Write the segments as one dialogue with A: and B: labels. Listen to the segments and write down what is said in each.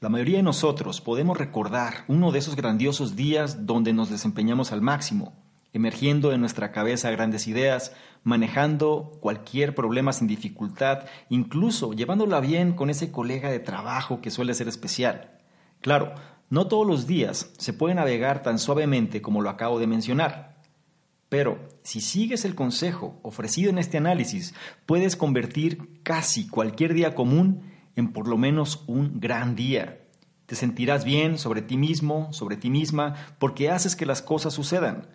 A: La mayoría de nosotros podemos recordar uno de esos grandiosos días donde nos desempeñamos al máximo, emergiendo de nuestra cabeza grandes ideas, manejando cualquier problema sin dificultad, incluso llevándola bien con ese colega de trabajo que suele ser especial. Claro, no todos los días se puede navegar tan suavemente como lo acabo de mencionar. Pero si sigues el consejo ofrecido en este análisis, puedes convertir casi cualquier día común en por lo menos un gran día. Te sentirás bien sobre ti mismo, sobre ti misma, porque haces que las cosas sucedan.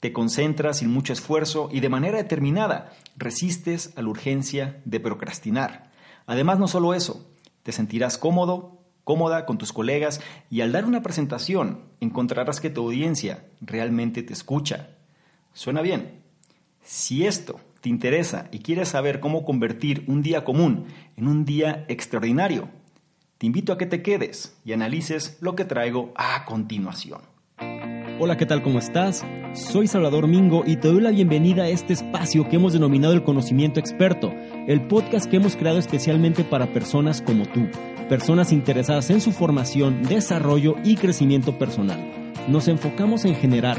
A: Te concentras sin mucho esfuerzo y de manera determinada resistes a la urgencia de procrastinar. Además, no solo eso, te sentirás cómodo, cómoda con tus colegas y al dar una presentación encontrarás que tu audiencia realmente te escucha. ¿Suena bien? Si esto te interesa y quieres saber cómo convertir un día común en un día extraordinario, te invito a que te quedes y analices lo que traigo a continuación.
B: Hola, ¿qué tal? ¿Cómo estás? Soy Salvador Mingo y te doy la bienvenida a este espacio que hemos denominado el conocimiento experto, el podcast que hemos creado especialmente para personas como tú, personas interesadas en su formación, desarrollo y crecimiento personal. Nos enfocamos en generar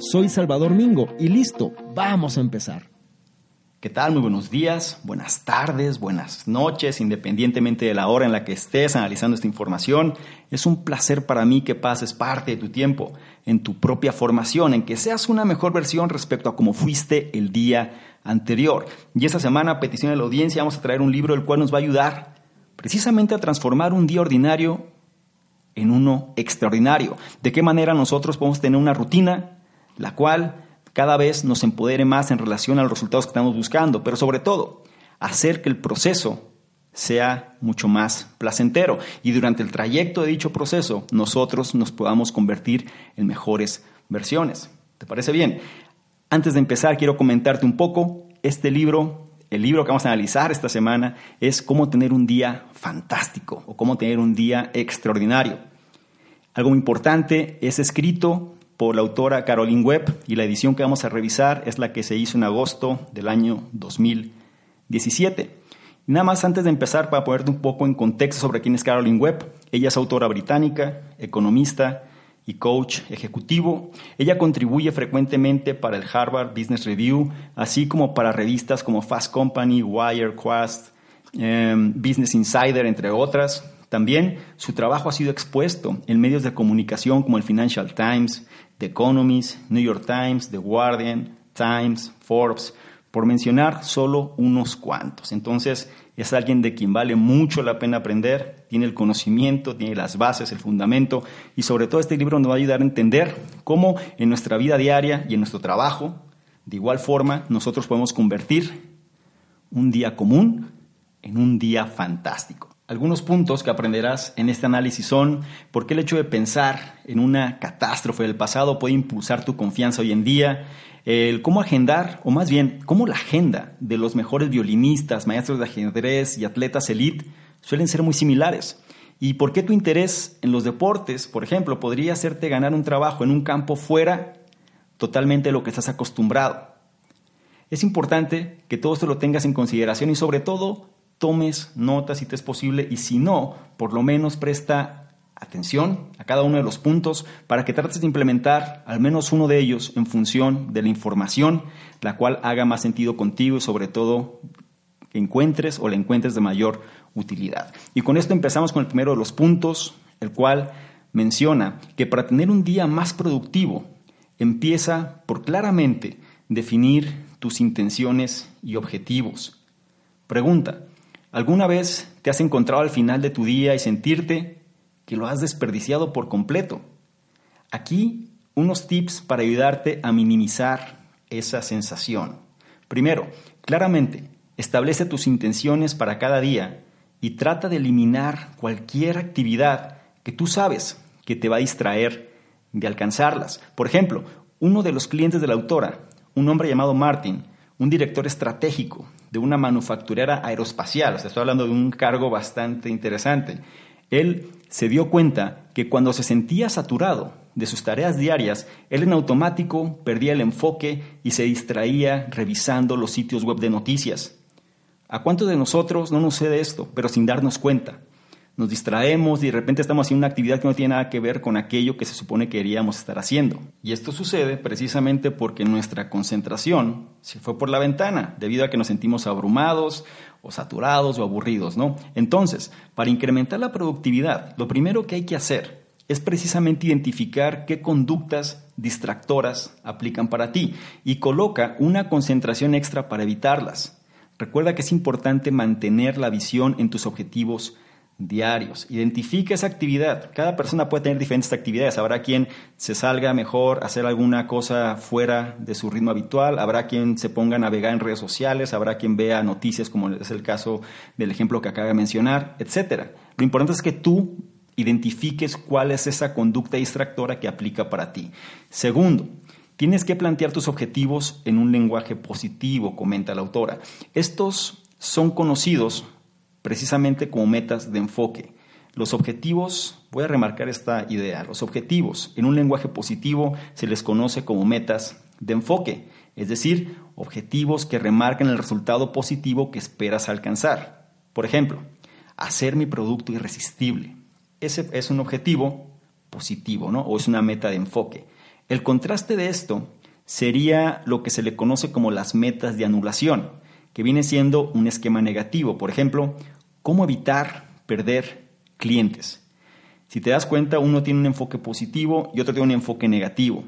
B: Soy Salvador Mingo y listo, vamos a empezar.
A: ¿Qué tal? Muy buenos días, buenas tardes, buenas noches, independientemente de la hora en la que estés analizando esta información. Es un placer para mí que pases parte de tu tiempo en tu propia formación, en que seas una mejor versión respecto a cómo fuiste el día anterior. Y esta semana, a petición de la audiencia, vamos a traer un libro el cual nos va a ayudar precisamente a transformar un día ordinario en uno extraordinario. ¿De qué manera nosotros podemos tener una rutina la cual cada vez nos empodere más en relación a los resultados que estamos buscando, pero sobre todo, hacer que el proceso sea mucho más placentero y durante el trayecto de dicho proceso nosotros nos podamos convertir en mejores versiones. ¿Te parece bien? Antes de empezar, quiero comentarte un poco. Este libro, el libro que vamos a analizar esta semana, es cómo tener un día fantástico o cómo tener un día extraordinario. Algo muy importante, es escrito por la autora Caroline Webb y la edición que vamos a revisar es la que se hizo en agosto del año 2017. Y nada más antes de empezar, para ponerte un poco en contexto sobre quién es Caroline Webb, ella es autora británica, economista y coach ejecutivo. Ella contribuye frecuentemente para el Harvard Business Review, así como para revistas como Fast Company, Wirequest, eh, Business Insider, entre otras. También su trabajo ha sido expuesto en medios de comunicación como el Financial Times, The Economist, New York Times, The Guardian, Times, Forbes, por mencionar solo unos cuantos. Entonces, es alguien de quien vale mucho la pena aprender, tiene el conocimiento, tiene las bases, el fundamento, y sobre todo este libro nos va a ayudar a entender cómo en nuestra vida diaria y en nuestro trabajo, de igual forma, nosotros podemos convertir un día común en un día fantástico. Algunos puntos que aprenderás en este análisis son por qué el hecho de pensar en una catástrofe del pasado puede impulsar tu confianza hoy en día, el cómo agendar, o más bien, cómo la agenda de los mejores violinistas, maestros de ajedrez y atletas elite suelen ser muy similares. Y por qué tu interés en los deportes, por ejemplo, podría hacerte ganar un trabajo en un campo fuera totalmente de lo que estás acostumbrado. Es importante que todo esto lo tengas en consideración y sobre todo tomes notas si te es posible y si no, por lo menos presta atención a cada uno de los puntos para que trates de implementar al menos uno de ellos en función de la información, la cual haga más sentido contigo y sobre todo encuentres o la encuentres de mayor utilidad. Y con esto empezamos con el primero de los puntos, el cual menciona que para tener un día más productivo, empieza por claramente definir tus intenciones y objetivos. Pregunta, ¿alguna vez te has encontrado al final de tu día y sentirte que lo has desperdiciado por completo? Aquí unos tips para ayudarte a minimizar esa sensación. Primero, claramente, establece tus intenciones para cada día y trata de eliminar cualquier actividad que tú sabes que te va a distraer de alcanzarlas. Por ejemplo, uno de los clientes de la autora, un hombre llamado Martin, un director estratégico de una manufacturera aeroespacial, o sea, estoy hablando de un cargo bastante interesante, él se dio cuenta que cuando se sentía saturado de sus tareas diarias, él en automático perdía el enfoque y se distraía revisando los sitios web de noticias. ¿A cuántos de nosotros no nos sucede esto, pero sin darnos cuenta? Nos distraemos y de repente estamos haciendo una actividad que no tiene nada que ver con aquello que se supone que queríamos estar haciendo. Y esto sucede precisamente porque nuestra concentración se fue por la ventana, debido a que nos sentimos abrumados o saturados o aburridos, ¿no? Entonces, para incrementar la productividad, lo primero que hay que hacer es precisamente identificar qué conductas distractoras aplican para ti y coloca una concentración extra para evitarlas. Recuerda que es importante mantener la visión en tus objetivos diarios. Identifica esa actividad. Cada persona puede tener diferentes actividades. Habrá quien se salga mejor a hacer alguna cosa fuera de su ritmo habitual, habrá quien se ponga a navegar en redes sociales, habrá quien vea noticias como es el caso del ejemplo que acaba de mencionar, etc. Lo importante es que tú identifiques cuál es esa conducta distractora que aplica para ti. Segundo, Tienes que plantear tus objetivos en un lenguaje positivo, comenta la autora. Estos son conocidos precisamente como metas de enfoque. Los objetivos, voy a remarcar esta idea, los objetivos en un lenguaje positivo se les conoce como metas de enfoque, es decir, objetivos que remarcan el resultado positivo que esperas alcanzar. Por ejemplo, hacer mi producto irresistible. Ese es un objetivo positivo, ¿no? O es una meta de enfoque. El contraste de esto sería lo que se le conoce como las metas de anulación, que viene siendo un esquema negativo. Por ejemplo, cómo evitar perder clientes. Si te das cuenta, uno tiene un enfoque positivo y otro tiene un enfoque negativo.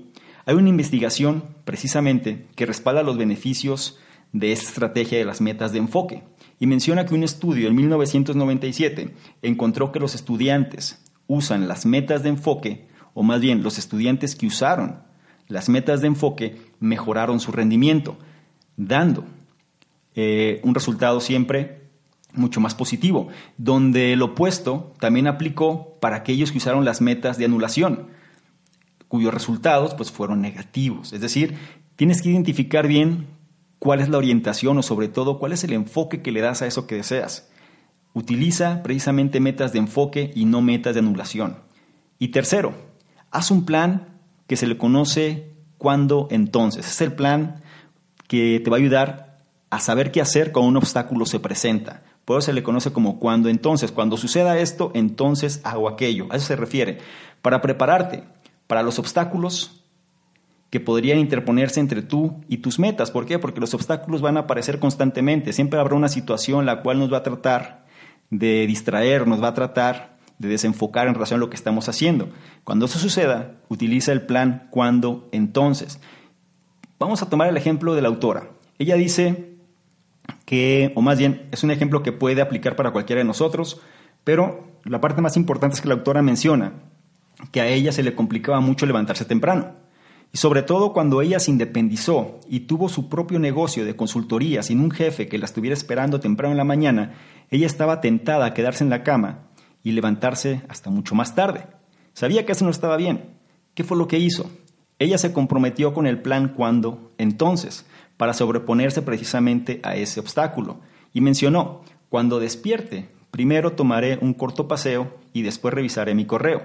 A: Hay una investigación precisamente que respalda los beneficios de esta estrategia de las metas de enfoque y menciona que un estudio en 1997 encontró que los estudiantes usan las metas de enfoque o más bien los estudiantes que usaron las metas de enfoque mejoraron su rendimiento, dando eh, un resultado siempre mucho más positivo, donde el opuesto también aplicó para aquellos que usaron las metas de anulación, cuyos resultados pues, fueron negativos. Es decir, tienes que identificar bien cuál es la orientación o sobre todo cuál es el enfoque que le das a eso que deseas. Utiliza precisamente metas de enfoque y no metas de anulación. Y tercero, Haz un plan que se le conoce cuando entonces. Es el plan que te va a ayudar a saber qué hacer cuando un obstáculo se presenta. Por eso se le conoce como cuando entonces. Cuando suceda esto, entonces hago aquello. A eso se refiere. Para prepararte para los obstáculos que podrían interponerse entre tú y tus metas. ¿Por qué? Porque los obstáculos van a aparecer constantemente. Siempre habrá una situación la cual nos va a tratar de distraer, nos va a tratar de desenfocar en relación a lo que estamos haciendo. Cuando eso suceda, utiliza el plan cuando entonces. Vamos a tomar el ejemplo de la autora. Ella dice que, o más bien, es un ejemplo que puede aplicar para cualquiera de nosotros, pero la parte más importante es que la autora menciona que a ella se le complicaba mucho levantarse temprano. Y sobre todo cuando ella se independizó y tuvo su propio negocio de consultoría sin un jefe que la estuviera esperando temprano en la mañana, ella estaba tentada a quedarse en la cama y levantarse hasta mucho más tarde. Sabía que eso no estaba bien. ¿Qué fue lo que hizo? Ella se comprometió con el plan cuando, entonces, para sobreponerse precisamente a ese obstáculo. Y mencionó, cuando despierte, primero tomaré un corto paseo y después revisaré mi correo.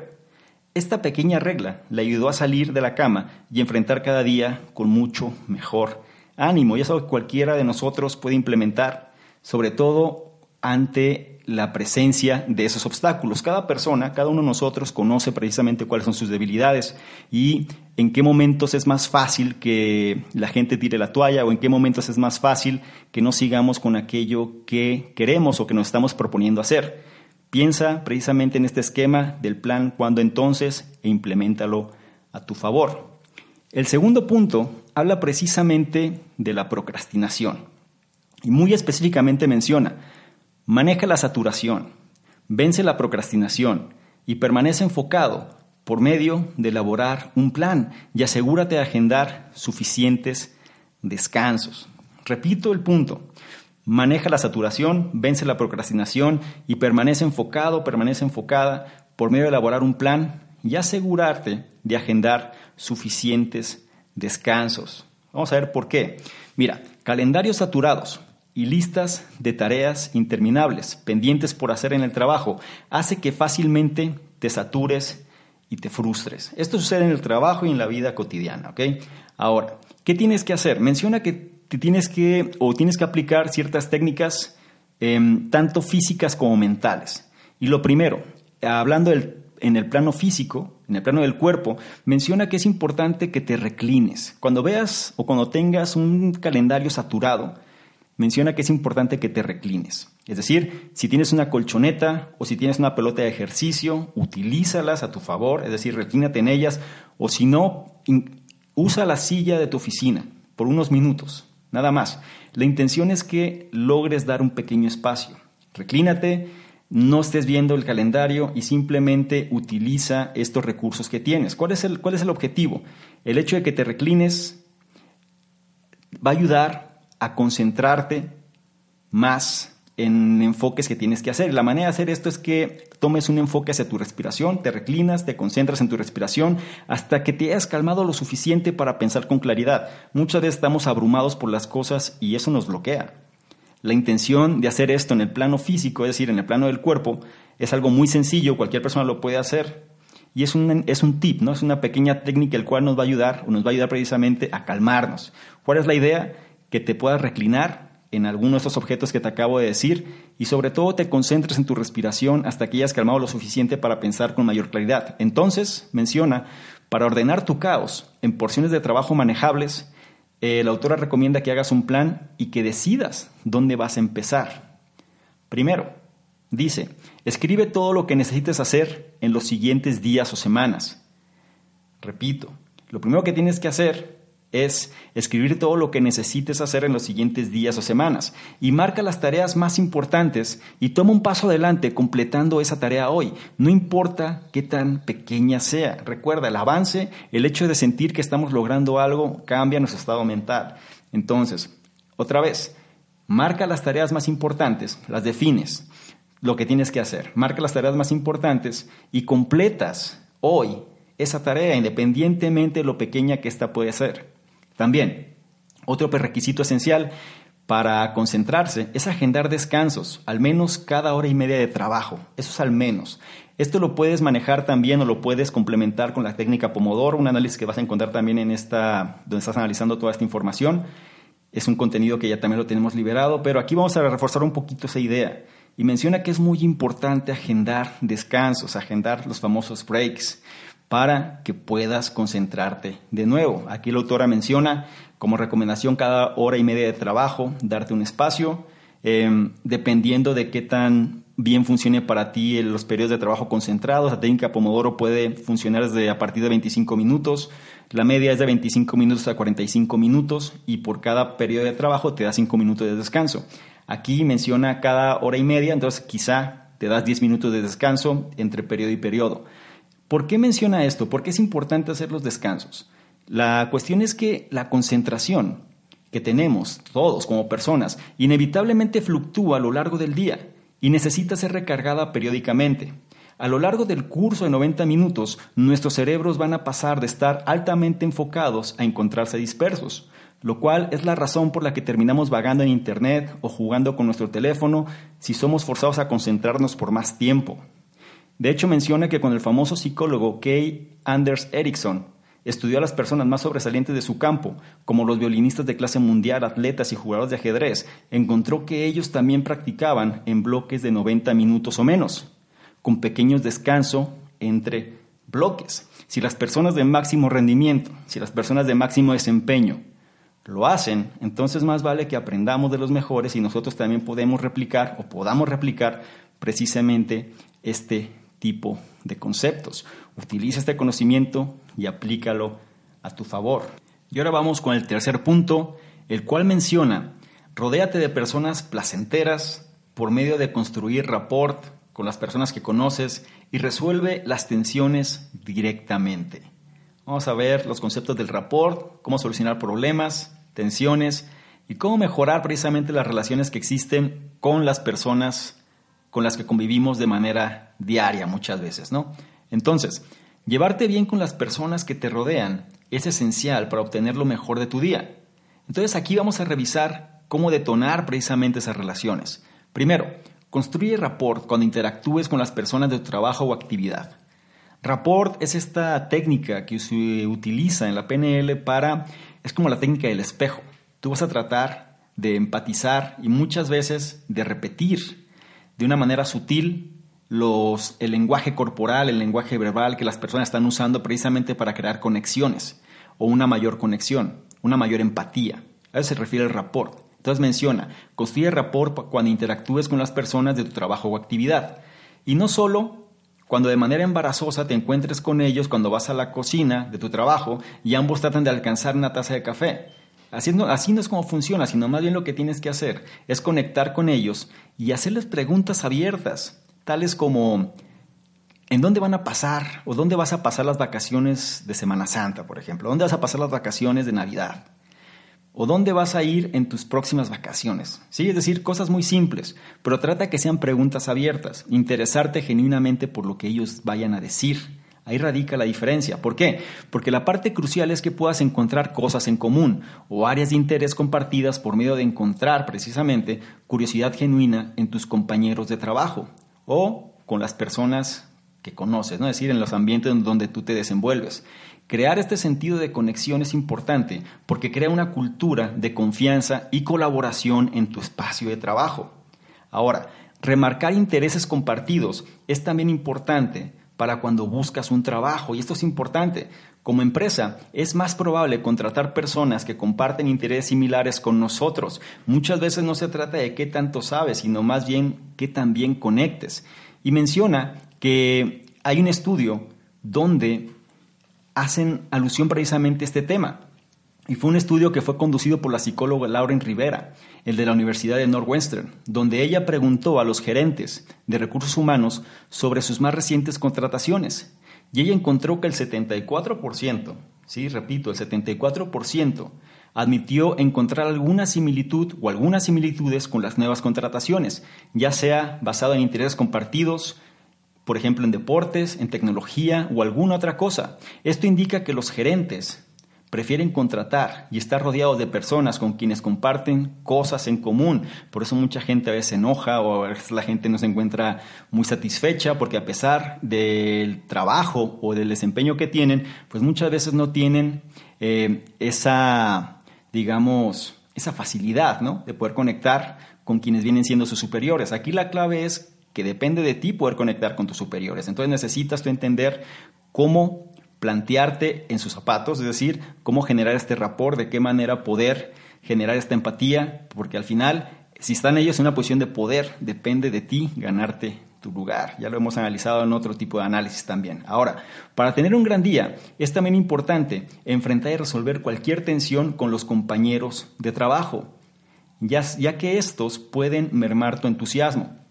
A: Esta pequeña regla le ayudó a salir de la cama y enfrentar cada día con mucho mejor ánimo. Y eso cualquiera de nosotros puede implementar, sobre todo ante la presencia de esos obstáculos. Cada persona, cada uno de nosotros conoce precisamente cuáles son sus debilidades y en qué momentos es más fácil que la gente tire la toalla o en qué momentos es más fácil que no sigamos con aquello que queremos o que nos estamos proponiendo hacer. Piensa precisamente en este esquema del plan cuando entonces e implementalo a tu favor. El segundo punto habla precisamente de la procrastinación y muy específicamente menciona, maneja la saturación, vence la procrastinación y permanece enfocado por medio de elaborar un plan y asegúrate de agendar suficientes descansos. Repito el punto. Maneja la saturación, vence la procrastinación y permanece enfocado, permanece enfocada por medio de elaborar un plan y asegurarte de agendar suficientes descansos. Vamos a ver por qué. Mira, calendarios saturados y listas de tareas interminables pendientes por hacer en el trabajo hace que fácilmente te satures y te frustres. Esto sucede en el trabajo y en la vida cotidiana, ¿ok? Ahora, ¿qué tienes que hacer? Menciona que te tienes que o tienes que aplicar ciertas técnicas em, tanto físicas como mentales. Y lo primero, hablando en el plano físico, en el plano del cuerpo, menciona que es importante que te reclines. Cuando veas o cuando tengas un calendario saturado, menciona que es importante que te reclines. Es decir, si tienes una colchoneta o si tienes una pelota de ejercicio, utilízalas a tu favor, es decir, reclínate en ellas, o si no, usa la silla de tu oficina por unos minutos, nada más. La intención es que logres dar un pequeño espacio. Reclínate, no estés viendo el calendario y simplemente utiliza estos recursos que tienes. ¿Cuál es el, cuál es el objetivo? El hecho de que te reclines va a ayudar a concentrarte más en enfoques que tienes que hacer. La manera de hacer esto es que tomes un enfoque hacia tu respiración, te reclinas, te concentras en tu respiración hasta que te hayas calmado lo suficiente para pensar con claridad. Muchas veces estamos abrumados por las cosas y eso nos bloquea. La intención de hacer esto en el plano físico, es decir, en el plano del cuerpo, es algo muy sencillo, cualquier persona lo puede hacer. Y es un, es un tip, ¿no? Es una pequeña técnica el cual nos va a ayudar, o nos va a ayudar precisamente a calmarnos. ¿Cuál es la idea? Que te puedas reclinar en alguno de estos objetos que te acabo de decir y sobre todo te concentres en tu respiración hasta que hayas calmado lo suficiente para pensar con mayor claridad. Entonces, menciona, para ordenar tu caos en porciones de trabajo manejables, eh, la autora recomienda que hagas un plan y que decidas dónde vas a empezar. Primero, dice, escribe todo lo que necesites hacer en los siguientes días o semanas. Repito, lo primero que tienes que hacer es escribir todo lo que necesites hacer en los siguientes días o semanas y marca las tareas más importantes y toma un paso adelante completando esa tarea hoy. No importa qué tan pequeña sea. Recuerda, el avance, el hecho de sentir que estamos logrando algo cambia nuestro estado mental. Entonces, otra vez, marca las tareas más importantes, las defines, lo que tienes que hacer. Marca las tareas más importantes y completas hoy esa tarea independientemente de lo pequeña que ésta puede ser. También, otro requisito esencial para concentrarse es agendar descansos, al menos cada hora y media de trabajo. Eso es al menos. Esto lo puedes manejar también o lo puedes complementar con la técnica Pomodoro, un análisis que vas a encontrar también en esta, donde estás analizando toda esta información. Es un contenido que ya también lo tenemos liberado, pero aquí vamos a reforzar un poquito esa idea. Y menciona que es muy importante agendar descansos, agendar los famosos breaks para que puedas concentrarte de nuevo. Aquí la autora menciona como recomendación cada hora y media de trabajo, darte un espacio, em, dependiendo de qué tan bien funcione para ti los periodos de trabajo concentrados. La técnica Pomodoro puede funcionar desde a partir de 25 minutos. La media es de 25 minutos a 45 minutos y por cada periodo de trabajo te da 5 minutos de descanso. Aquí menciona cada hora y media, entonces quizá te das 10 minutos de descanso entre periodo y periodo. ¿Por qué menciona esto? ¿Por qué es importante hacer los descansos? La cuestión es que la concentración que tenemos todos como personas inevitablemente fluctúa a lo largo del día y necesita ser recargada periódicamente. A lo largo del curso de 90 minutos, nuestros cerebros van a pasar de estar altamente enfocados a encontrarse dispersos, lo cual es la razón por la que terminamos vagando en Internet o jugando con nuestro teléfono si somos forzados a concentrarnos por más tiempo. De hecho, menciona que cuando el famoso psicólogo Kay Anders Ericsson estudió a las personas más sobresalientes de su campo, como los violinistas de clase mundial, atletas y jugadores de ajedrez, encontró que ellos también practicaban en bloques de 90 minutos o menos, con pequeños descansos entre bloques. Si las personas de máximo rendimiento, si las personas de máximo desempeño lo hacen, entonces más vale que aprendamos de los mejores y nosotros también podemos replicar o podamos replicar precisamente este tipo de conceptos. Utiliza este conocimiento y aplícalo a tu favor. Y ahora vamos con el tercer punto, el cual menciona, rodéate de personas placenteras por medio de construir rapport con las personas que conoces y resuelve las tensiones directamente. Vamos a ver los conceptos del rapport, cómo solucionar problemas, tensiones y cómo mejorar precisamente las relaciones que existen con las personas con las que convivimos de manera diaria muchas veces, ¿no? Entonces, llevarte bien con las personas que te rodean es esencial para obtener lo mejor de tu día. Entonces aquí vamos a revisar cómo detonar precisamente esas relaciones. Primero, construye rapport cuando interactúes con las personas de tu trabajo o actividad. Rapport es esta técnica que se utiliza en la PNL para, es como la técnica del espejo. Tú vas a tratar de empatizar y muchas veces de repetir de una manera sutil el lenguaje corporal, el lenguaje verbal que las personas están usando precisamente para crear conexiones o una mayor conexión, una mayor empatía. A eso se refiere el rapport. Entonces menciona, construye rapport cuando interactúes con las personas de tu trabajo o actividad. Y no solo cuando de manera embarazosa te encuentres con ellos cuando vas a la cocina de tu trabajo y ambos tratan de alcanzar una taza de café Así no, no es como funciona, sino más bien lo que tienes que hacer es conectar con ellos y hacerles preguntas abiertas, tales como ¿en dónde van a pasar o dónde vas a pasar las vacaciones de Semana Santa, por ejemplo? ¿Dónde vas a pasar las vacaciones de Navidad? ¿O dónde vas a ir en tus próximas vacaciones? Sí, es decir, cosas muy simples, pero trata que sean preguntas abiertas, interesarte genuinamente por lo que ellos vayan a decir Ahí radica la diferencia. ¿Por qué? Porque la parte crucial es que puedas encontrar cosas en común o áreas de interés compartidas por medio de encontrar precisamente curiosidad genuina en tus compañeros de trabajo o con las personas que conoces, ¿no? es decir, en los ambientes donde tú te desenvuelves. Crear este sentido de conexión es importante porque crea una cultura de confianza y colaboración en tu espacio de trabajo. Ahora, remarcar intereses compartidos es también importante para cuando buscas un trabajo. Y esto es importante. Como empresa, es más probable contratar personas que comparten intereses similares con nosotros. Muchas veces no se trata de qué tanto sabes, sino más bien qué tan bien conectes. Y menciona que hay un estudio donde hacen alusión precisamente a este tema. Y fue un estudio que fue conducido por la psicóloga Lauren Rivera, el de la Universidad de Northwestern, donde ella preguntó a los gerentes de recursos humanos sobre sus más recientes contrataciones. Y ella encontró que el 74%, sí, repito, el 74% admitió encontrar alguna similitud o algunas similitudes con las nuevas contrataciones, ya sea basado en intereses compartidos, por ejemplo, en deportes, en tecnología o alguna otra cosa. Esto indica que los gerentes prefieren contratar y estar rodeados de personas con quienes comparten cosas en común. Por eso mucha gente a veces se enoja o a veces la gente no se encuentra muy satisfecha porque a pesar del trabajo o del desempeño que tienen, pues muchas veces no tienen eh, esa, digamos, esa facilidad ¿no? de poder conectar con quienes vienen siendo sus superiores. Aquí la clave es que depende de ti poder conectar con tus superiores. Entonces necesitas tú entender cómo plantearte en sus zapatos, es decir, cómo generar este rapport, de qué manera poder generar esta empatía, porque al final, si están ellos en una posición de poder, depende de ti ganarte tu lugar. Ya lo hemos analizado en otro tipo de análisis también. Ahora, para tener un gran día, es también importante enfrentar y resolver cualquier tensión con los compañeros de trabajo, ya, ya que estos pueden mermar tu entusiasmo.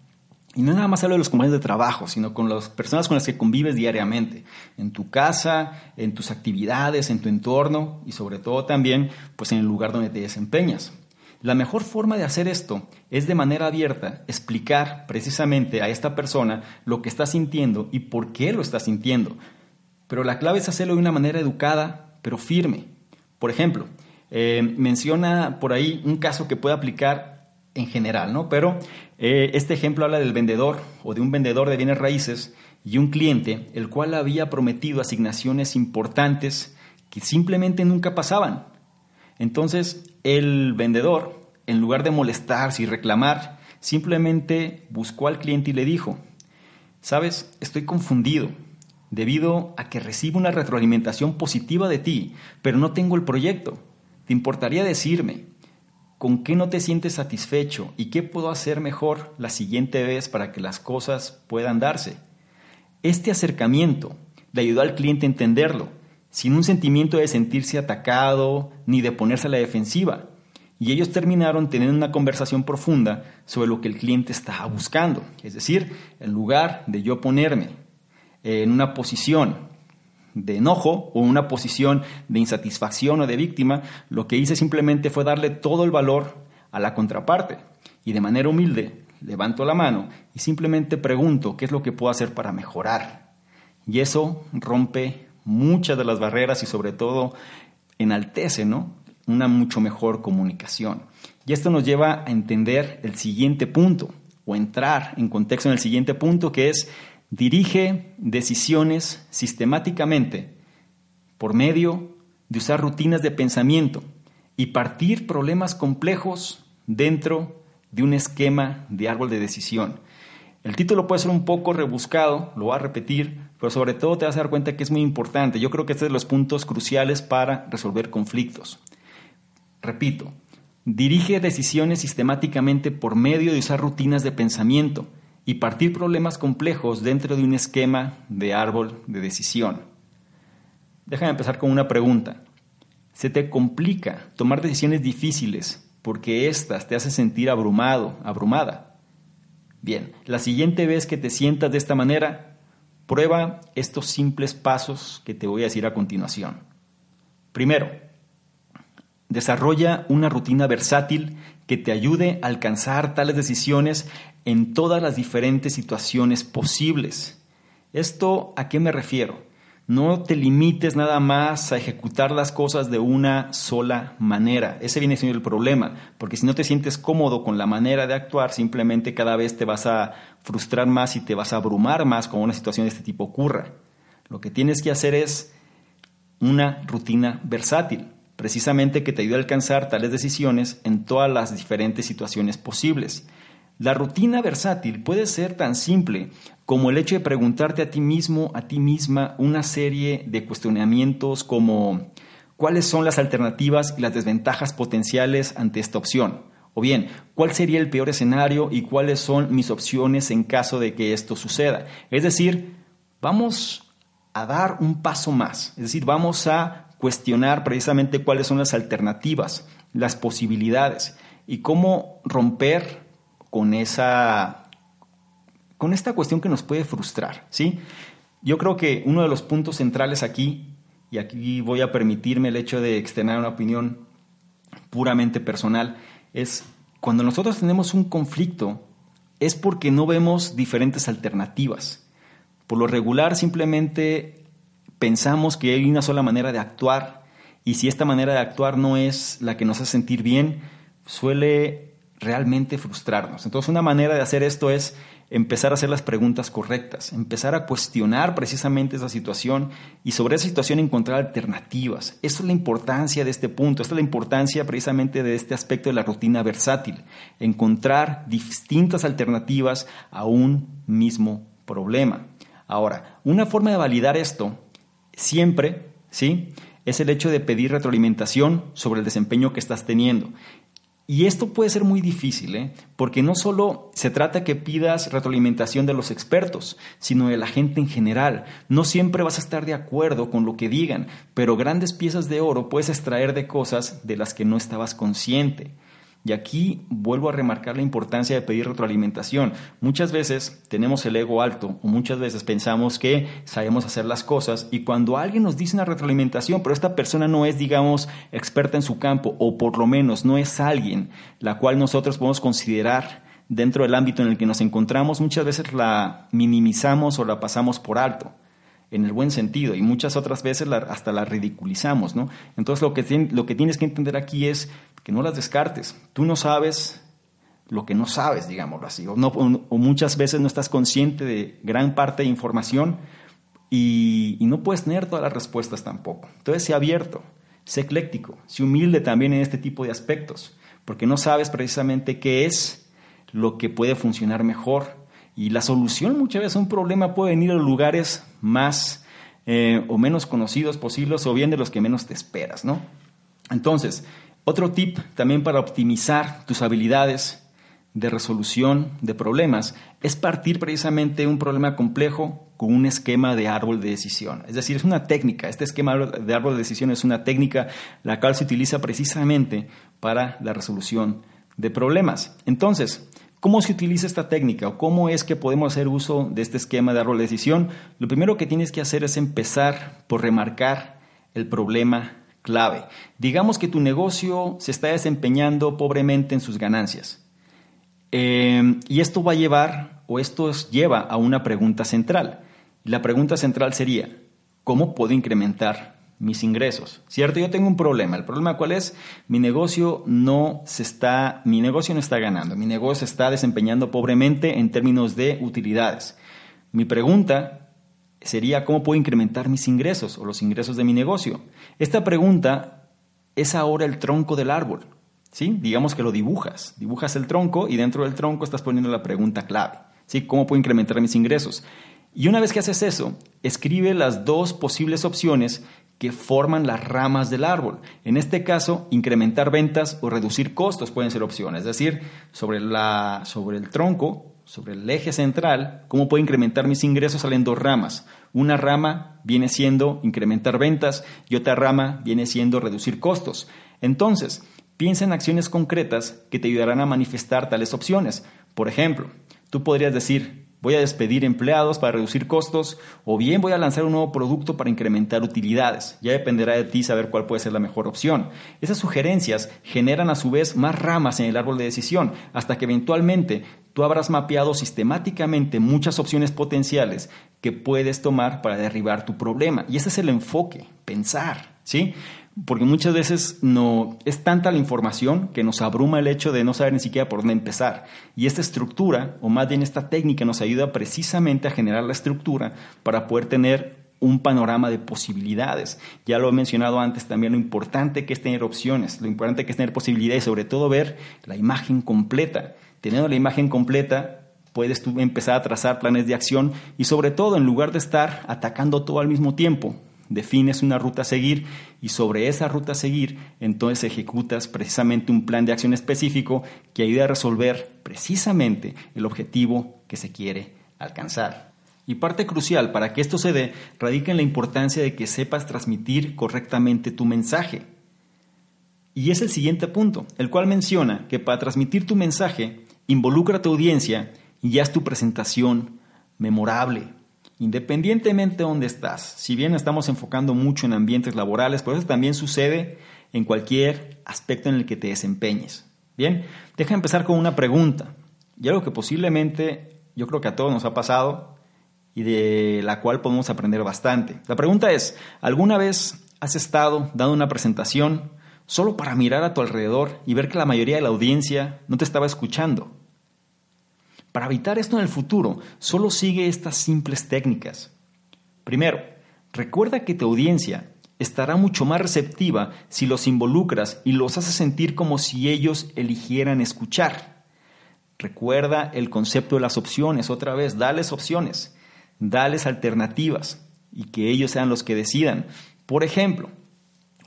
A: Y no nada más hablo de los compañeros de trabajo, sino con las personas con las que convives diariamente, en tu casa, en tus actividades, en tu entorno y sobre todo también pues en el lugar donde te desempeñas. La mejor forma de hacer esto es de manera abierta explicar precisamente a esta persona lo que está sintiendo y por qué lo está sintiendo. Pero la clave es hacerlo de una manera educada, pero firme. Por ejemplo, eh, menciona por ahí un caso que puede aplicar en general, ¿no? Pero eh, este ejemplo habla del vendedor o de un vendedor de bienes raíces y un cliente, el cual había prometido asignaciones importantes que simplemente nunca pasaban. Entonces, el vendedor, en lugar de molestarse y reclamar, simplemente buscó al cliente y le dijo, sabes, estoy confundido debido a que recibo una retroalimentación positiva de ti, pero no tengo el proyecto. ¿Te importaría decirme con qué no te sientes satisfecho y qué puedo hacer mejor la siguiente vez para que las cosas puedan darse. Este acercamiento le ayudó al cliente a entenderlo, sin un sentimiento de sentirse atacado ni de ponerse a la defensiva. Y ellos terminaron teniendo una conversación profunda sobre lo que el cliente estaba buscando. Es decir, en lugar de yo ponerme en una posición de enojo o una posición de insatisfacción o de víctima, lo que hice simplemente fue darle todo el valor a la contraparte. Y de manera humilde levanto la mano y simplemente pregunto qué es lo que puedo hacer para mejorar. Y eso rompe muchas de las barreras y sobre todo enaltece, ¿no? Una mucho mejor comunicación. Y esto nos lleva a entender el siguiente punto o entrar en contexto en el siguiente punto que es dirige decisiones sistemáticamente por medio de usar rutinas de pensamiento y partir problemas complejos dentro de un esquema de árbol de decisión. El título puede ser un poco rebuscado, lo voy a repetir, pero sobre todo te vas a dar cuenta que es muy importante. Yo creo que este es de los puntos cruciales para resolver conflictos. Repito, dirige decisiones sistemáticamente por medio de usar rutinas de pensamiento y partir problemas complejos dentro de un esquema de árbol de decisión. Déjame empezar con una pregunta. ¿Se te complica tomar decisiones difíciles porque éstas te hacen sentir abrumado, abrumada? Bien, la siguiente vez que te sientas de esta manera, prueba estos simples pasos que te voy a decir a continuación. Primero, desarrolla una rutina versátil que te ayude a alcanzar tales decisiones en todas las diferentes situaciones posibles. ¿Esto a qué me refiero? No te limites nada más a ejecutar las cosas de una sola manera. Ese viene siendo el problema, porque si no te sientes cómodo con la manera de actuar, simplemente cada vez te vas a frustrar más y te vas a abrumar más cuando una situación de este tipo ocurra. Lo que tienes que hacer es una rutina versátil, precisamente que te ayude a alcanzar tales decisiones en todas las diferentes situaciones posibles. La rutina versátil puede ser tan simple como el hecho de preguntarte a ti mismo, a ti misma, una serie de cuestionamientos como cuáles son las alternativas y las desventajas potenciales ante esta opción. O bien, ¿cuál sería el peor escenario y cuáles son mis opciones en caso de que esto suceda? Es decir, vamos a dar un paso más. Es decir, vamos a cuestionar precisamente cuáles son las alternativas, las posibilidades y cómo romper con esa con esta cuestión que nos puede frustrar, ¿sí? Yo creo que uno de los puntos centrales aquí y aquí voy a permitirme el hecho de externar una opinión puramente personal es cuando nosotros tenemos un conflicto es porque no vemos diferentes alternativas. Por lo regular simplemente pensamos que hay una sola manera de actuar y si esta manera de actuar no es la que nos hace sentir bien, suele realmente frustrarnos. Entonces una manera de hacer esto es empezar a hacer las preguntas correctas, empezar a cuestionar precisamente esa situación y sobre esa situación encontrar alternativas. Esa es la importancia de este punto, esta es la importancia precisamente de este aspecto de la rutina versátil, encontrar distintas alternativas a un mismo problema. Ahora, una forma de validar esto siempre, ¿sí? Es el hecho de pedir retroalimentación sobre el desempeño que estás teniendo. Y esto puede ser muy difícil, ¿eh? porque no solo se trata que pidas retroalimentación de los expertos, sino de la gente en general. No siempre vas a estar de acuerdo con lo que digan, pero grandes piezas de oro puedes extraer de cosas de las que no estabas consciente. Y aquí vuelvo a remarcar la importancia de pedir retroalimentación. Muchas veces tenemos el ego alto o muchas veces pensamos que sabemos hacer las cosas y cuando alguien nos dice una retroalimentación, pero esta persona no es, digamos, experta en su campo o por lo menos no es alguien la cual nosotros podemos considerar dentro del ámbito en el que nos encontramos, muchas veces la minimizamos o la pasamos por alto en el buen sentido y muchas otras veces hasta la ridiculizamos, ¿no? Entonces lo que, lo que tienes que entender aquí es que no las descartes. Tú no sabes lo que no sabes, digámoslo así, o, muchas veces no estás consciente de gran parte de información y, no puedes tener todas las respuestas tampoco. Entonces, sé abierto, sé ecléctico, sé humilde también en este tipo de aspectos, porque no sabes precisamente qué es lo que puede funcionar mejor. Y la solución muchas veces a un problema puede venir a lugares más eh, o menos conocidos posibles o bien de los que menos te esperas, ¿no? Entonces, Otro tip también para optimizar tus habilidades de resolución de problemas es partir precisamente un problema complejo con un esquema de árbol de decisión. Es decir, es una técnica, este esquema de árbol de decisión es una técnica la cual se utiliza precisamente para la resolución de problemas. Entonces, ¿cómo se utiliza esta técnica o cómo es que podemos hacer uso de este esquema de árbol de decisión? Lo primero que tienes que hacer es empezar por remarcar el problema clave. Digamos que tu negocio se está desempeñando pobremente en sus ganancias. Eh, y esto va a llevar, o esto lleva a una pregunta central. La pregunta central sería, ¿cómo puedo incrementar mis ingresos? ¿Cierto? Yo tengo un problema. ¿El problema cuál es? Mi negocio no se está, mi negocio no está ganando. Mi negocio se está desempeñando pobremente en términos de utilidades. Mi pregunta sería, ¿cómo puedo incrementar mis ingresos o los ingresos de mi negocio? Esta pregunta es ahora el tronco del árbol. ¿sí? Digamos que lo dibujas, dibujas el tronco y dentro del tronco estás poniendo la pregunta clave, ¿sí? ¿Cómo puedo incrementar mis ingresos? Y una vez que haces eso, escribe las dos posibles opciones que forman las ramas del árbol. En este caso, incrementar ventas o reducir costos pueden ser opciones. Es decir, sobre, la, sobre el tronco, sobre el eje central, ¿cómo puedo incrementar mis ingresos? Salen dos ramas. Una rama viene siendo incrementar ventas y otra rama viene siendo reducir costos. Entonces, Piensa en acciones concretas que te ayudarán a manifestar tales opciones. Por ejemplo, tú podrías decir, voy a despedir empleados para reducir costos o bien voy a lanzar un nuevo producto para incrementar utilidades. Ya dependerá de ti saber cuál puede ser la mejor opción. Esas sugerencias generan a su vez más ramas en el árbol de decisión hasta que eventualmente tú habrás mapeado sistemáticamente muchas opciones potenciales que puedes tomar para derribar tu problema. Y ese es el enfoque, pensar, ¿sí? Porque muchas veces no es tanta la información que nos abruma el hecho de no saber ni siquiera por dónde empezar. Y esta estructura, o más bien esta técnica, nos ayuda precisamente a generar la estructura para poder tener un panorama de posibilidades. Ya lo he mencionado antes también, lo importante que es tener opciones, lo importante que es tener posibilidades y sobre todo ver la imagen completa. Teniendo la imagen completa, puedes tú empezar a trazar planes de acción y sobre todo, en lugar de estar atacando todo al mismo tiempo, defines una ruta a seguir y sobre esa ruta a seguir entonces ejecutas precisamente un plan de acción específico que ayuda a resolver precisamente el objetivo que se quiere alcanzar. Y parte crucial para que esto se dé radica en la importancia de que sepas transmitir correctamente tu mensaje. Y es el siguiente punto, el cual menciona que para transmitir tu mensaje involucra a tu audiencia y haz tu presentación memorable, independientemente de dónde estás. Si bien estamos enfocando mucho en ambientes laborales, pues eso también sucede en cualquier aspecto en el que te desempeñes. Bien, deja empezar con una pregunta, y algo que posiblemente yo creo que a todos nos ha pasado y de la cual podemos aprender bastante. La pregunta es, ¿alguna vez has estado dando una presentación solo para mirar a tu alrededor y ver que la mayoría de la audiencia no te estaba escuchando? Para evitar esto en el futuro, solo sigue estas simples técnicas. Primero, recuerda que tu audiencia estará mucho más receptiva si los involucras y los haces sentir como si ellos eligieran escuchar. Recuerda el concepto de las opciones, otra vez, dales opciones, dales alternativas y que ellos sean los que decidan. Por ejemplo,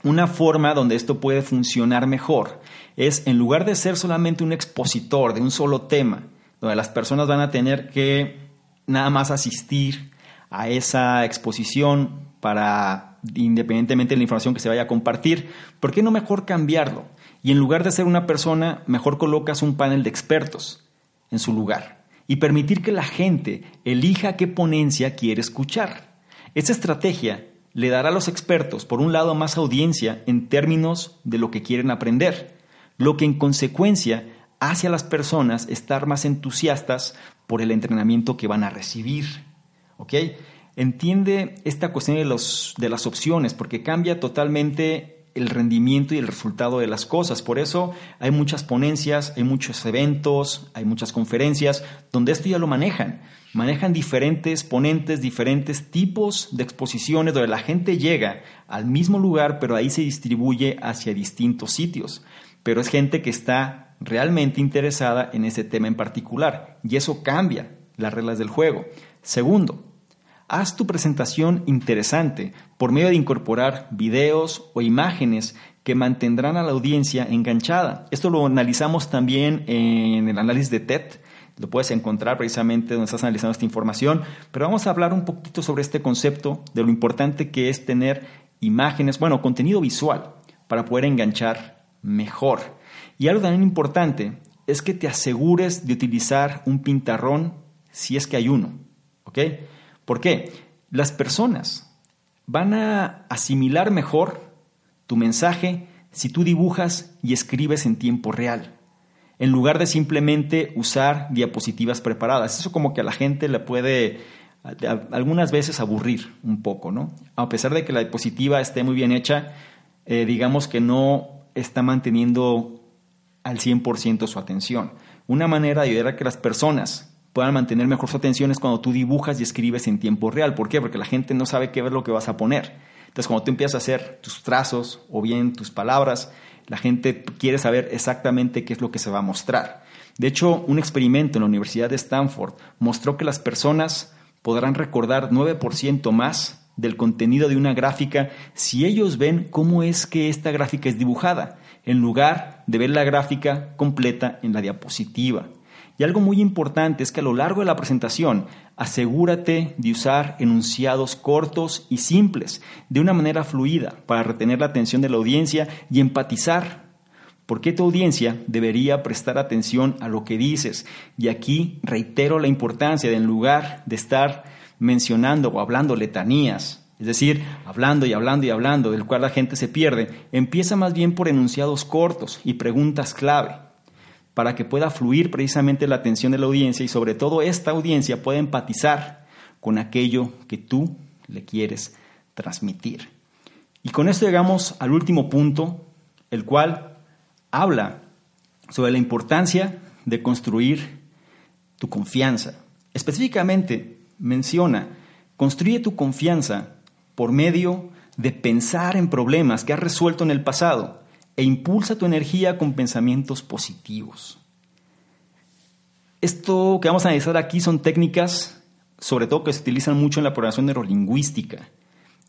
A: una forma donde esto puede funcionar mejor es en lugar de ser solamente un expositor de un solo tema, donde las personas van a tener que nada más asistir a esa exposición para, independientemente de la información que se vaya a compartir, ¿por qué no mejor cambiarlo? Y en lugar de ser una persona, mejor colocas un panel de expertos en su lugar y permitir que la gente elija qué ponencia quiere escuchar. Esa estrategia le dará a los expertos, por un lado, más audiencia en términos de lo que quieren aprender, lo que en consecuencia hacia las personas estar más entusiastas por el entrenamiento que van a recibir. ¿Ok? Entiende esta cuestión de, los, de las opciones porque cambia totalmente el rendimiento y el resultado de las cosas. Por eso hay muchas ponencias, hay muchos eventos, hay muchas conferencias donde esto ya lo manejan. Manejan diferentes ponentes, diferentes tipos de exposiciones donde la gente llega al mismo lugar, pero ahí se distribuye hacia distintos sitios. Pero es gente que está realmente interesada en ese tema en particular y eso cambia las reglas del juego. Segundo, haz tu presentación interesante por medio de incorporar videos o imágenes que mantendrán a la audiencia enganchada. Esto lo analizamos también en el análisis de TED. Lo puedes encontrar precisamente donde estás analizando esta información, pero vamos a hablar un poquito sobre este concepto de lo importante que es tener imágenes, bueno, contenido visual para poder enganchar mejor. Y algo también importante es que te asegures de utilizar un pintarrón si es que hay uno. ¿Ok? ¿Por qué? Las personas van a asimilar mejor tu mensaje si tú dibujas y escribes en tiempo real, en lugar de simplemente usar diapositivas preparadas. Eso como que a la gente le puede algunas veces aburrir un poco, ¿no? A pesar de que la diapositiva esté muy bien hecha, eh, digamos que no está manteniendo al 100% su atención. Una manera de ayudar a que las personas puedan mantener mejor su atención es cuando tú dibujas y escribes en tiempo real. ¿Por qué? Porque la gente no sabe qué ver lo que vas a poner. Entonces, cuando tú empiezas a hacer tus trazos o bien tus palabras, la gente quiere saber exactamente qué es lo que se va a mostrar. De hecho, un experimento en la Universidad de Stanford mostró que las personas podrán recordar 9% más del contenido de una gráfica si ellos ven cómo es que esta gráfica es dibujada, en lugar de ver la gráfica completa en la diapositiva. Y algo muy importante es que a lo largo de la presentación asegúrate de usar enunciados cortos y simples, de una manera fluida, para retener la atención de la audiencia y empatizar. Porque tu audiencia debería prestar atención a lo que dices? Y aquí reitero la importancia de en lugar de estar mencionando o hablando letanías, es decir, hablando y hablando y hablando, del cual la gente se pierde, empieza más bien por enunciados cortos y preguntas clave para que pueda fluir precisamente la atención de la audiencia y sobre todo esta audiencia pueda empatizar con aquello que tú le quieres transmitir. Y con esto llegamos al último punto, el cual habla sobre la importancia de construir tu confianza. Específicamente menciona, construye tu confianza por medio de pensar en problemas que has resuelto en el pasado e impulsa tu energía con pensamientos positivos. Esto que vamos a analizar aquí son técnicas, sobre todo que se utilizan mucho en la programación neurolingüística,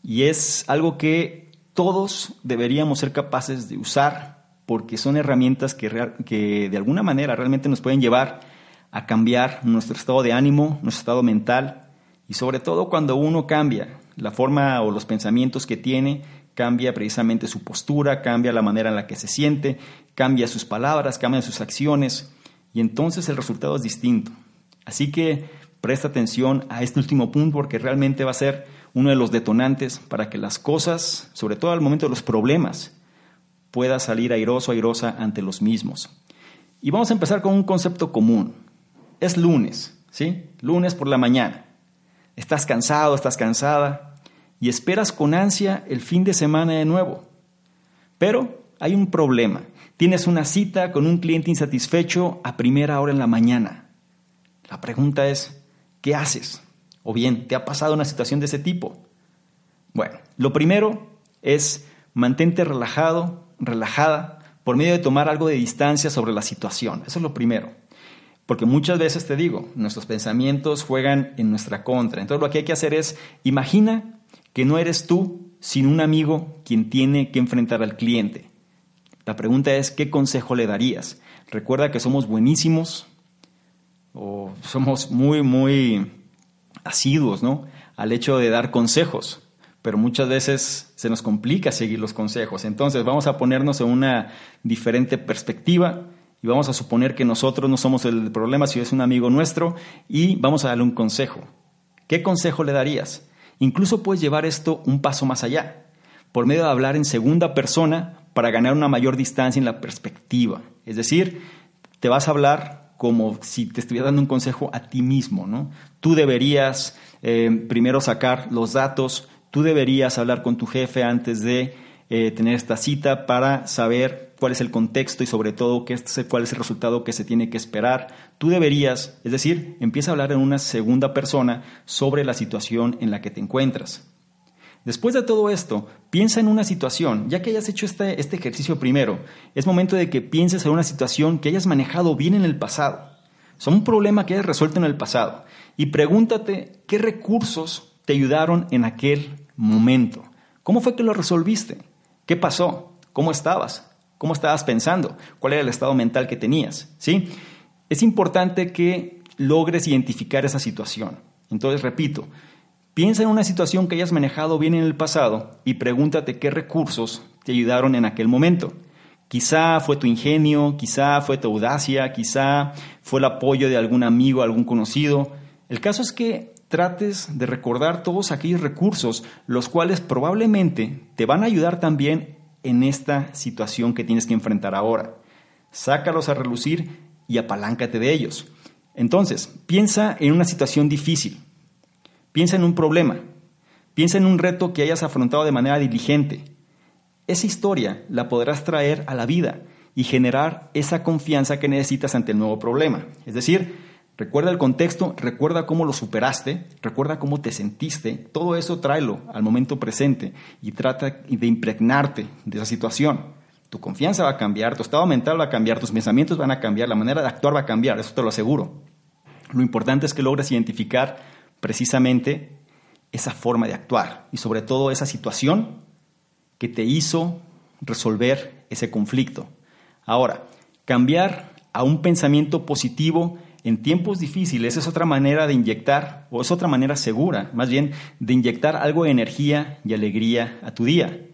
A: y es algo que todos deberíamos ser capaces de usar porque son herramientas que, que de alguna manera realmente nos pueden llevar a cambiar nuestro estado de ánimo, nuestro estado mental, y sobre todo cuando uno cambia la forma o los pensamientos que tiene, cambia precisamente su postura, cambia la manera en la que se siente, cambia sus palabras, cambia sus acciones y entonces el resultado es distinto. Así que presta atención a este último punto porque realmente va a ser uno de los detonantes para que las cosas, sobre todo al momento de los problemas, pueda salir airoso, airosa ante los mismos. Y vamos a empezar con un concepto común. Es lunes, ¿sí? Lunes por la mañana. Estás cansado, estás cansada, y esperas con ansia el fin de semana de nuevo. Pero hay un problema. Tienes una cita con un cliente insatisfecho a primera hora en la mañana. La pregunta es, ¿qué haces? O bien, ¿te ha pasado una situación de ese tipo? Bueno, lo primero es mantente relajado, relajada, por medio de tomar algo de distancia sobre la situación. Eso es lo primero. Porque muchas veces te digo, nuestros pensamientos juegan en nuestra contra. Entonces lo que hay que hacer es, imagina que no eres tú, sino un amigo quien tiene que enfrentar al cliente. La pregunta es, ¿qué consejo le darías? Recuerda que somos buenísimos o somos muy, muy asiduos ¿no? al hecho de dar consejos, pero muchas veces se nos complica seguir los consejos. Entonces vamos a ponernos en una diferente perspectiva y vamos a suponer que nosotros no somos el problema si es un amigo nuestro y vamos a darle un consejo. ¿Qué consejo le darías? Incluso puedes llevar esto un paso más allá, por medio de hablar en segunda persona para ganar una mayor distancia en la perspectiva. Es decir, te vas a hablar como si te estuviera dando un consejo a ti mismo, ¿no? Tú deberías eh, primero sacar los datos, tú deberías hablar con tu jefe antes de eh, tener esta cita para saber cuál es el contexto y sobre todo qué es, cuál es el resultado que se tiene que esperar. Tú deberías, es decir, empieza a hablar en una segunda persona sobre la situación en la que te encuentras. Después de todo esto, piensa en una situación, ya que hayas hecho este, este ejercicio primero, es momento de que pienses en una situación que hayas manejado bien en el pasado, son un problema que hayas resuelto en el pasado, y pregúntate qué recursos te ayudaron en aquel momento? ¿Cómo fue que lo resolviste? ¿Qué pasó? ¿Cómo estabas? ¿Cómo estabas pensando? ¿Cuál era el estado mental que tenías? ¿Sí? Es importante que logres identificar esa situación. Entonces, repito, piensa en una situación que hayas manejado bien en el pasado y pregúntate qué recursos te ayudaron en aquel momento. Quizá fue tu ingenio, quizá fue tu audacia, quizá fue el apoyo de algún amigo, algún conocido. El caso es que trates de recordar todos aquellos recursos, los cuales probablemente te van a ayudar también en esta situación que tienes que enfrentar ahora. Sácalos a relucir y apaláncate de ellos. Entonces, piensa en una situación difícil. Piensa en un problema. Piensa en un reto que hayas afrontado de manera diligente. Esa historia la podrás traer a la vida y generar esa confianza que necesitas ante el nuevo problema. Es decir, recuerda el contexto, recuerda cómo lo superaste, recuerda cómo te sentiste, todo eso tráelo al momento presente y trata de impregnarte de esa situación. Tu confianza va a cambiar, tu estado mental va a cambiar, tus pensamientos van a cambiar, la manera de actuar va a cambiar, eso te lo aseguro. Lo importante es que logres identificar precisamente esa forma de actuar y sobre todo esa situación que te hizo resolver ese conflicto. Ahora, cambiar a un pensamiento positivo en tiempos difíciles es otra manera de inyectar, o es otra manera segura, más bien, de inyectar algo de energía y alegría a tu día.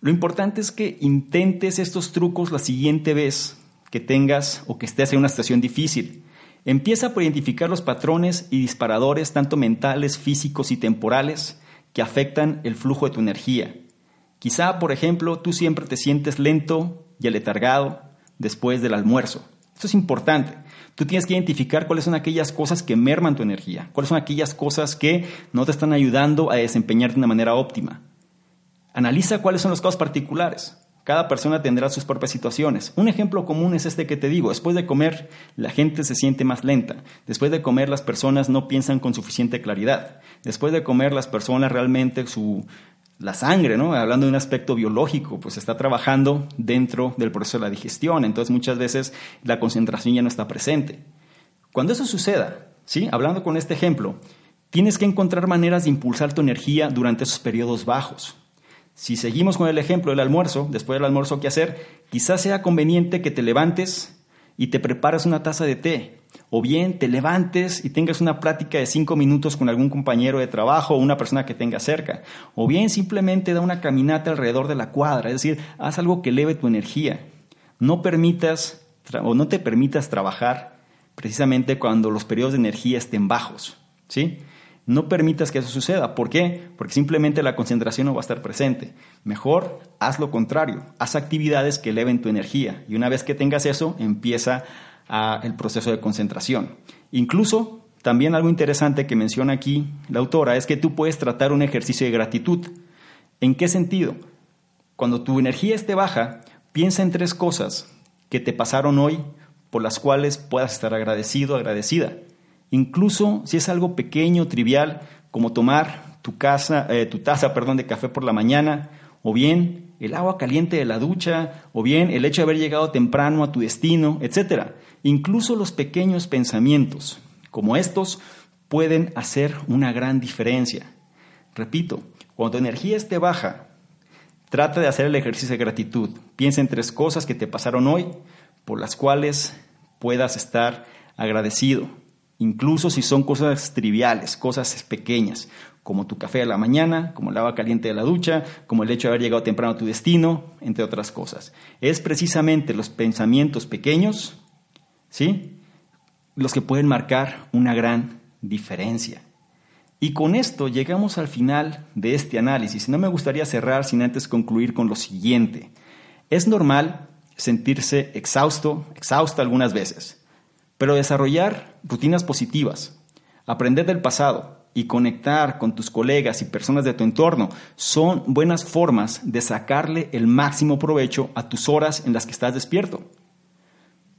A: Lo importante es que intentes estos trucos la siguiente vez que tengas o que estés en una situación difícil. Empieza por identificar los patrones y disparadores, tanto mentales, físicos y temporales, que afectan el flujo de tu energía. Quizá, por ejemplo, tú siempre te sientes lento y aletargado después del almuerzo. Esto es importante. Tú tienes que identificar cuáles son aquellas cosas que merman tu energía, cuáles son aquellas cosas que no te están ayudando a desempeñarte de una manera óptima. Analiza cuáles son los casos particulares. Cada persona tendrá sus propias situaciones. Un ejemplo común es este que te digo. Después de comer, la gente se siente más lenta. Después de comer, las personas no piensan con suficiente claridad. Después de comer, las personas realmente su, la sangre, ¿no? Hablando de un aspecto biológico, pues está trabajando dentro del proceso de la digestión. Entonces muchas veces la concentración ya no está presente. Cuando eso suceda, ¿sí? Hablando con este ejemplo, tienes que encontrar maneras de impulsar tu energía durante esos periodos bajos. Si seguimos con el ejemplo del almuerzo, después del almuerzo, ¿qué hacer? Quizás sea conveniente que te levantes y te prepares una taza de té. O bien te levantes y tengas una plática de cinco minutos con algún compañero de trabajo o una persona que tenga cerca. O bien simplemente da una caminata alrededor de la cuadra, es decir, haz algo que eleve tu energía. No permitas o no te permitas trabajar precisamente cuando los periodos de energía estén bajos. ¿sí? No permitas que eso suceda. ¿Por qué? Porque simplemente la concentración no va a estar presente. Mejor haz lo contrario. Haz actividades que eleven tu energía. Y una vez que tengas eso, empieza el proceso de concentración. Incluso, también algo interesante que menciona aquí la autora es que tú puedes tratar un ejercicio de gratitud. ¿En qué sentido? Cuando tu energía esté baja, piensa en tres cosas que te pasaron hoy por las cuales puedas estar agradecido, agradecida. Incluso si es algo pequeño, trivial, como tomar tu, casa, eh, tu taza perdón, de café por la mañana, o bien el agua caliente de la ducha, o bien el hecho de haber llegado temprano a tu destino, etc. Incluso los pequeños pensamientos como estos pueden hacer una gran diferencia. Repito, cuando tu energía esté baja, trata de hacer el ejercicio de gratitud. Piensa en tres cosas que te pasaron hoy por las cuales puedas estar agradecido incluso si son cosas triviales, cosas pequeñas, como tu café de la mañana, como el agua caliente de la ducha, como el hecho de haber llegado temprano a tu destino, entre otras cosas. Es precisamente los pensamientos pequeños, ¿sí? Los que pueden marcar una gran diferencia. Y con esto llegamos al final de este análisis. No me gustaría cerrar sin antes concluir con lo siguiente. Es normal sentirse exhausto, exhausta algunas veces. Pero desarrollar rutinas positivas, aprender del pasado y conectar con tus colegas y personas de tu entorno son buenas formas de sacarle el máximo provecho a tus horas en las que estás despierto.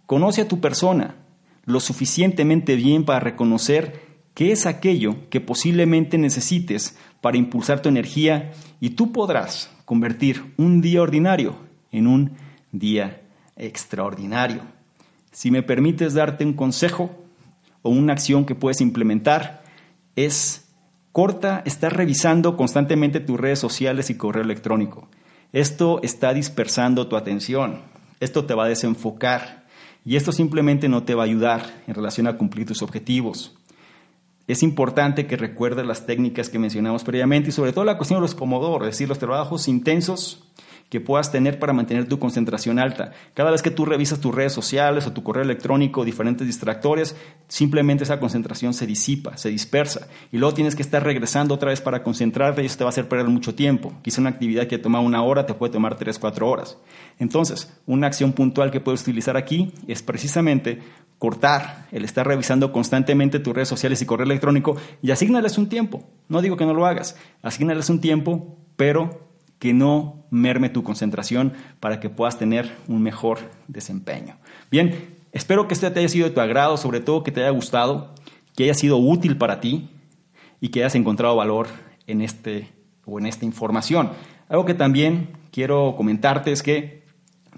A: Conoce a tu persona lo suficientemente bien para reconocer qué es aquello que posiblemente necesites para impulsar tu energía y tú podrás convertir un día ordinario en un día extraordinario. Si me permites darte un consejo o una acción que puedes implementar, es Corta, estás revisando constantemente tus redes sociales y correo electrónico. Esto está dispersando tu atención. Esto te va a desenfocar. Y esto simplemente no te va a ayudar en relación a cumplir tus objetivos. Es importante que recuerdes las técnicas que mencionamos previamente y sobre todo la cuestión de los pomodoros, es decir, los trabajos intensos que puedas tener para mantener tu concentración alta. Cada vez que tú revisas tus redes sociales o tu correo electrónico, diferentes distractores, simplemente esa concentración se disipa, se dispersa. Y luego tienes que estar regresando otra vez para concentrarte y eso te va a hacer perder mucho tiempo. Quizá una actividad que toma una hora te puede tomar tres, cuatro horas. Entonces, una acción puntual que puedes utilizar aquí es precisamente cortar el estar revisando constantemente tus redes sociales y correo electrónico y asignales un tiempo. No digo que no lo hagas, asignales un tiempo, pero que no merme tu concentración para que puedas tener un mejor desempeño. Bien, espero que este te haya sido de tu agrado, sobre todo que te haya gustado, que haya sido útil para ti y que hayas encontrado valor en este o en esta información. Algo que también quiero comentarte es que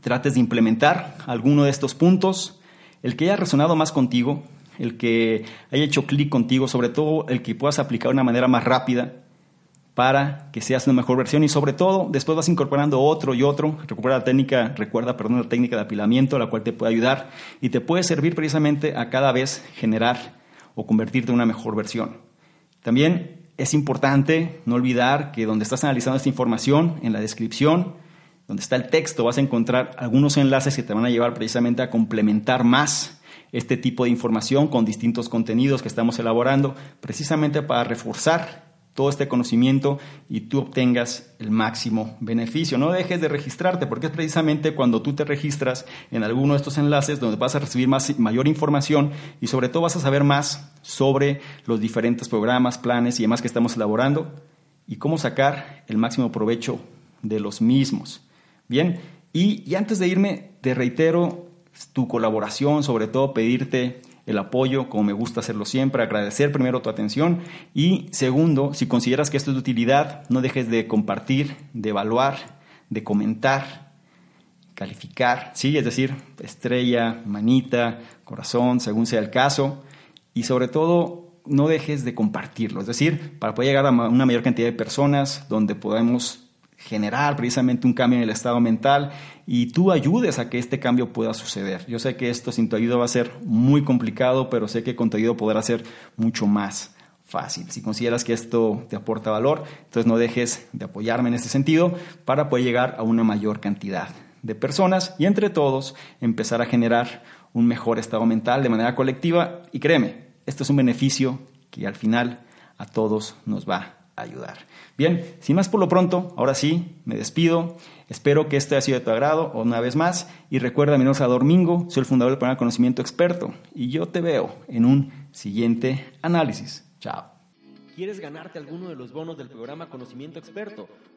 A: trates de implementar alguno de estos puntos, el que haya resonado más contigo, el que haya hecho clic contigo, sobre todo el que puedas aplicar de una manera más rápida para que seas una mejor versión y sobre todo después vas incorporando otro y otro. Recuerda la técnica, recuerda, perdón, la técnica de apilamiento, la cual te puede ayudar y te puede servir precisamente a cada vez generar o convertirte en una mejor versión. También es importante no olvidar que donde estás analizando esta información, en la descripción, donde está el texto, vas a encontrar algunos enlaces que te van a llevar precisamente a complementar más este tipo de información con distintos contenidos que estamos elaborando, precisamente para reforzar todo este conocimiento y tú obtengas el máximo beneficio. No dejes de registrarte porque es precisamente cuando tú te registras en alguno de estos enlaces donde vas a recibir más, mayor información y sobre todo vas a saber más sobre los diferentes programas, planes y demás que estamos elaborando y cómo sacar el máximo provecho de los mismos. Bien, y, y antes de irme, te reitero tu colaboración, sobre todo pedirte el apoyo, como me gusta hacerlo siempre, agradecer primero tu atención y segundo, si consideras que esto es de utilidad, no dejes de compartir, de evaluar, de comentar, calificar, ¿sí? Es decir, estrella, manita, corazón, según sea el caso y sobre todo no dejes de compartirlo, es decir, para poder llegar a una mayor cantidad de personas donde podamos generar precisamente un cambio en el estado mental y tú ayudes a que este cambio pueda suceder. Yo sé que esto sin tu ayuda va a ser muy complicado, pero sé que con tu ayuda podrá ser mucho más fácil. Si consideras que esto te aporta valor, entonces no dejes de apoyarme en este sentido para poder llegar a una mayor cantidad de personas y entre todos empezar a generar un mejor estado mental de manera colectiva y créeme, esto es un beneficio que al final a todos nos va ayudar. Bien, sin más por lo pronto, ahora sí, me despido. Espero que este haya sido de tu agrado una vez más. Y recuerda, mi nombre es Domingo, soy el fundador del programa Conocimiento Experto. Y yo te veo en un siguiente análisis. Chao.
B: ¿Quieres ganarte alguno de los bonos del programa Conocimiento Experto?